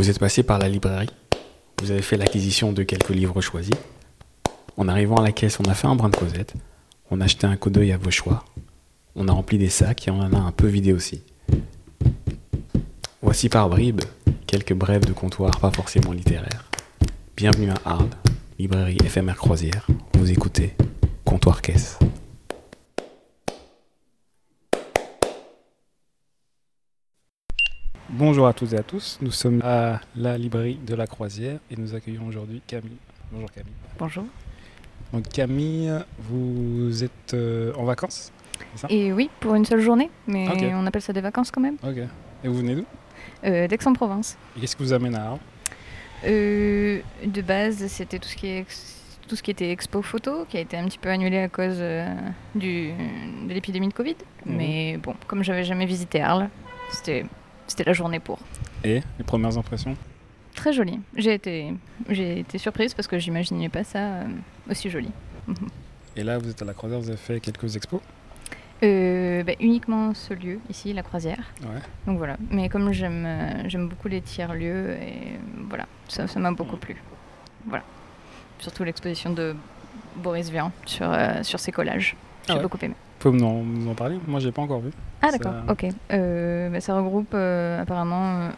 Vous êtes passé par la librairie, vous avez fait l'acquisition de quelques livres choisis. En arrivant à la caisse, on a fait un brin de causette, on a acheté un coup d'œil à vos choix, on a rempli des sacs et on en a un peu vidé aussi. Voici par bribes quelques brèves de comptoir pas forcément littéraires. Bienvenue à Arles, librairie éphémère croisière. Vous écoutez Comptoir Caisse. Bonjour à toutes et à tous, nous sommes à la librairie de la Croisière et nous accueillons aujourd'hui Camille. Bonjour Camille. Bonjour. Donc Camille, vous êtes euh, en vacances ça? Et oui, pour une seule journée, mais on appelle ça des vacances quand même. Ok. Et vous venez d'où? Euh, D'Aix-en-Provence. Et qu'est-ce qui vous amène à Arles? Euh, de base, c'était tout ce qui est ex- tout ce qui était expo photo, qui a été un petit peu annulé à cause euh, du, de l'épidémie de Covid. Mhm. Mais bon, comme j'avais jamais visité Arles, c'était c'était la journée pour. Et les premières impressions Très joli. J'ai été j'ai été surprise parce que j'imaginais pas ça euh, aussi joli. Et là, vous êtes à la Croisière, vous avez fait quelques expos Euh, bah, uniquement ce lieu ici, la croisière. Ouais. Donc voilà. Mais comme j'aime euh, j'aime beaucoup les tiers lieux et voilà, ça ça m'a beaucoup plu. Voilà. Surtout l'exposition de Boris Vian sur euh, sur ses collages. J'ai Ah ouais. beaucoup aimé. Vous pouvez nous en, parler? Moi, j'ai pas encore vu. Ah Ça- d'accord. Ok. Euh, bah, ça regroupe euh, apparemment euh,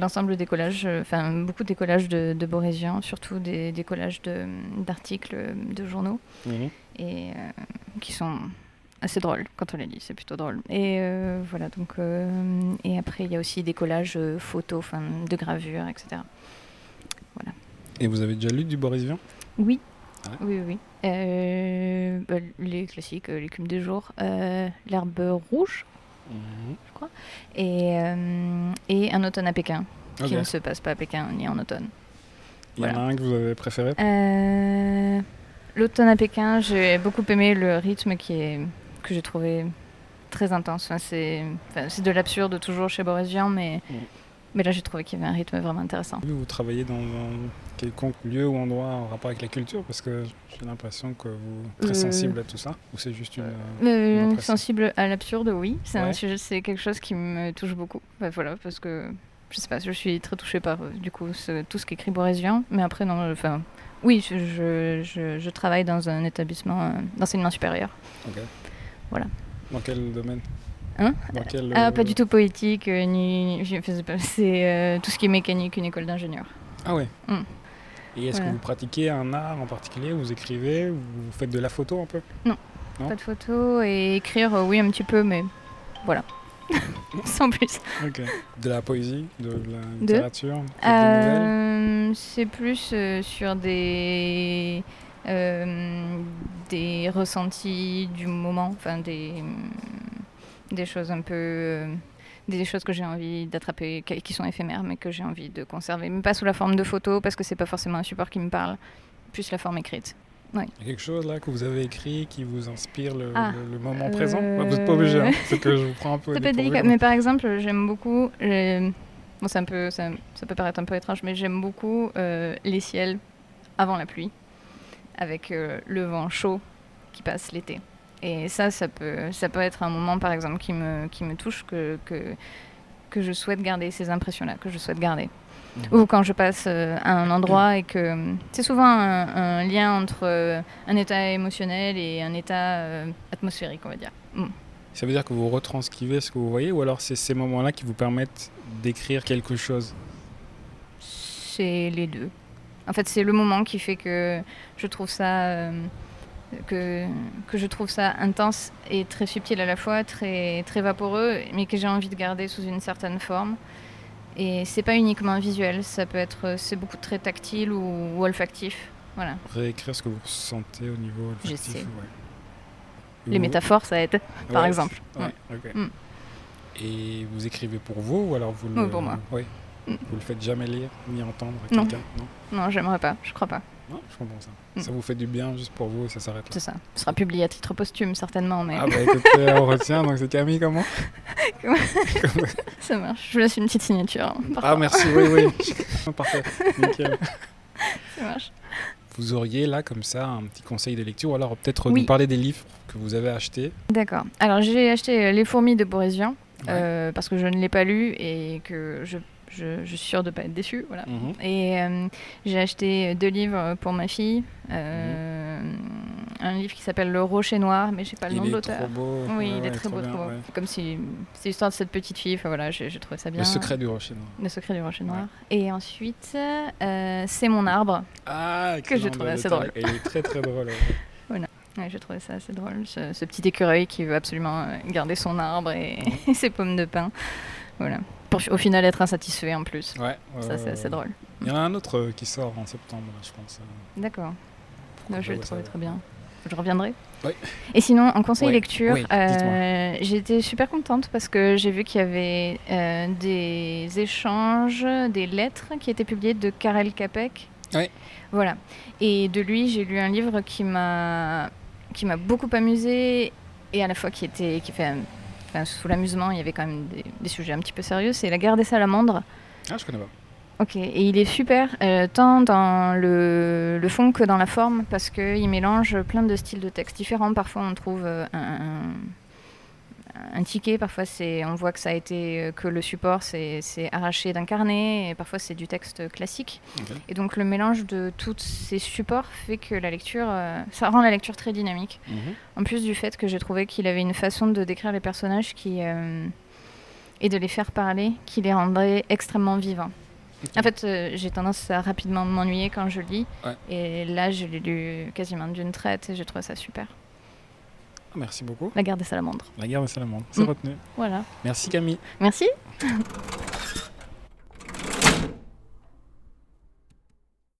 l'ensemble des collages, enfin beaucoup des collages de, de Boris Vian, surtout des, des collages d'articles de, journaux Mhm. et qui sont assez drôles quand on les lit, c'est plutôt drôle. Et voilà, donc et après il y a aussi des collages photos, enfin de gravures, etc. Et vous avez déjà lu du Boris Vian Oui, oui, oui. Euh, bah, les classiques, euh, l'écume des jours, euh, l'herbe rouge et, euh, et un automne à Pékin, qui ne se passe pas à Pékin ni en automne. Il y en a voilà. un que vous avez préféré? L'automne à Pékin, j'ai beaucoup aimé le rythme qui est, que j'ai trouvé très intense. Enfin, c'est enfin, c'est de l'absurde toujours chez Boris Vian, mais, Mm. Mais là j'ai trouvé qu'il y avait un rythme vraiment intéressant. Vous, travaillez dans un quelconque lieu ou endroit en rapport avec la culture Parce que j'ai l'impression que vous êtes très Euh. sensible à tout ça. Ou c'est juste une. euh, Euh, Une sensible à l'absurde, oui. C'est un Ouais. sujet- c'est quelque chose qui me touche beaucoup. Bah, voilà, parce que je sais pas, je suis très touchée par du coup ce- tout ce qu'écrit Boris Vian, mais après non, enfin oui, je, je, je- je travaille dans un établissement d'enseignement supérieur. Voilà. Dans quel domaine? Hein Dans quel. Ah, euh, pas du tout poétique, euh, ni. c'est euh, tout ce qui est mécanique, une école d'ingénieur. Ah ouais. Mm. Et est-ce Voilà. que vous pratiquez un art en particulier Vous écrivez ou Vous faites de la photo un peu? Non Pas de photos et écrire, oui, un petit peu, mais voilà. Sans plus. De la poésie, de la De littérature, Euh, c'est plus euh, sur des. euh, des ressentis du moment, enfin des. Des choses un peu. euh, des choses que j'ai envie d'attraper, qui sont éphémères, mais que j'ai envie de conserver. Mais pas sous la forme de photos, parce que c'est pas forcément un support qui me parle, plus la forme écrite. Il y a quelque chose là que vous avez écrit qui vous inspire le, Ah, le- le moment euh, présent Ouais, Vous n'êtes pas obligé, hein. c'est que je vous prends un peu. Ça peut être dépourvu, délicat, mais par exemple, j'aime beaucoup. euh, Bon, c'est un peu, ça, ça peut paraître un peu étrange, mais j'aime beaucoup euh, les ciels avant la pluie, avec euh, le vent chaud qui passe l'été. Et ça, ça peut, ça peut être un moment, par exemple, qui me, qui me touche, que, que, que je souhaite garder, ces impressions-là, que je souhaite garder. Mhm. Ou quand je passe euh, à un endroit et que c'est souvent un, un lien entre euh, un état émotionnel et un état euh, atmosphérique, on va dire. Ça veut dire que vous retranscrivez ce que vous voyez ou alors c'est ces moments-là qui vous permettent d'écrire quelque chose? C'est les deux. En fait, c'est le moment qui fait que je trouve ça que, que je trouve ça intense et très subtil à la fois, très très vaporeux, mais que j'ai envie de garder sous une certaine forme. Et c'est pas uniquement visuel, ça peut être c'est beaucoup très tactile ou, ou olfactif. Voilà. Réécrire ce que vous ressentez au niveau Je olfactif. sais. ouais. Les métaphores, ça aide, par Ouais, exemple. Ouais, ok. Mm. Et vous écrivez pour vous ou alors vous le... Oui, pour moi. Oui. Mm. Vous le faites jamais lire ni entendre à Non? Non, j'aimerais pas, je crois pas. Non, je comprends ça. Mm. Ça vous fait du bien juste pour vous et ça s'arrête là. C'est ça. Ce sera publié à titre posthume, certainement, mais Ah bah écoutez, on retient, donc c'est Camille comment ça marche. Je vous laisse une petite signature. hein, Ah merci, oui, oui. Parfait, nickel. Ça marche. Vous auriez là comme ça un petit conseil de lecture ou alors peut-être Oui. nous parler des livres que vous avez achetés D'accord. Alors j'ai acheté euh, Les fourmis de Boris Vian Ouais. euh, parce que je ne l'ai pas lu et que je je, je suis sûre de ne pas être déçue. Voilà. Mhm. Et euh, j'ai acheté deux livres pour ma fille. Euh, Un livre qui s'appelle Le Rocher Noir, mais je sais pas le Il nom de est l'auteur. Oui, Ouais, il est ouais, très beau, bien, trop beau. ouais. Comme si c'est l'histoire de cette petite fille. Enfin voilà, j'ai trouvé ça bien. Le secret du rocher noir. Le secret du Rocher Noir. Et ensuite, euh, c'est mon arbre. Ah, Que j'ai trouvé de- assez drôle. Et il est très très drôle. ouais. Ouais, j'ai trouvé ça assez drôle. Ce, ce petit écureuil qui veut absolument garder son arbre et, et ses pommes de pin. Voilà. Pour au final être insatisfait en plus. Ouais, Ça, c'est assez drôle. Il y en a un autre euh, qui sort en septembre, je pense. euh. D'accord. Ouais, je ouais, trouvé ça- très bien. Je reviendrai. Oui. Et sinon, en conseil Ouais, lecture, oui, euh, j'ai été super contente parce que j'ai vu qu'il y avait euh, des échanges, des lettres qui étaient publiées de Karel Capek. Voilà. Et de lui, j'ai lu un livre qui m'a qui m'a beaucoup amusé et à la fois qui était qui fait enfin, sous l'amusement, il y avait quand même des, des sujets un petit peu sérieux. C'est La guerre des salamandres. Ah, je connais pas. Ok, et il est super, euh, tant dans le, le fond que dans la forme, parce qu'il mélange plein de styles de texte différents. Parfois, on trouve euh, un, un, un ticket, parfois, c'est, on voit que ça a été euh, que le support c'est, c'est arraché d'un carnet, et parfois, c'est du texte classique. Et donc, le mélange de tous ces supports fait que la lecture, euh, ça rend la lecture très dynamique. Mhm. En plus du fait que j'ai trouvé qu'il avait une façon de décrire les personnages qui, euh, et de les faire parler qui les rendrait extrêmement vivants. En fait, euh, j'ai tendance à rapidement m'ennuyer quand je lis. Ouais. Et là, je l'ai lu quasiment d'une traite et j'ai trouvé ça super. Merci beaucoup. La guerre des salamandres. La guerre des salamandres, c'est Mm. retenu. Voilà. Merci Camille. Merci.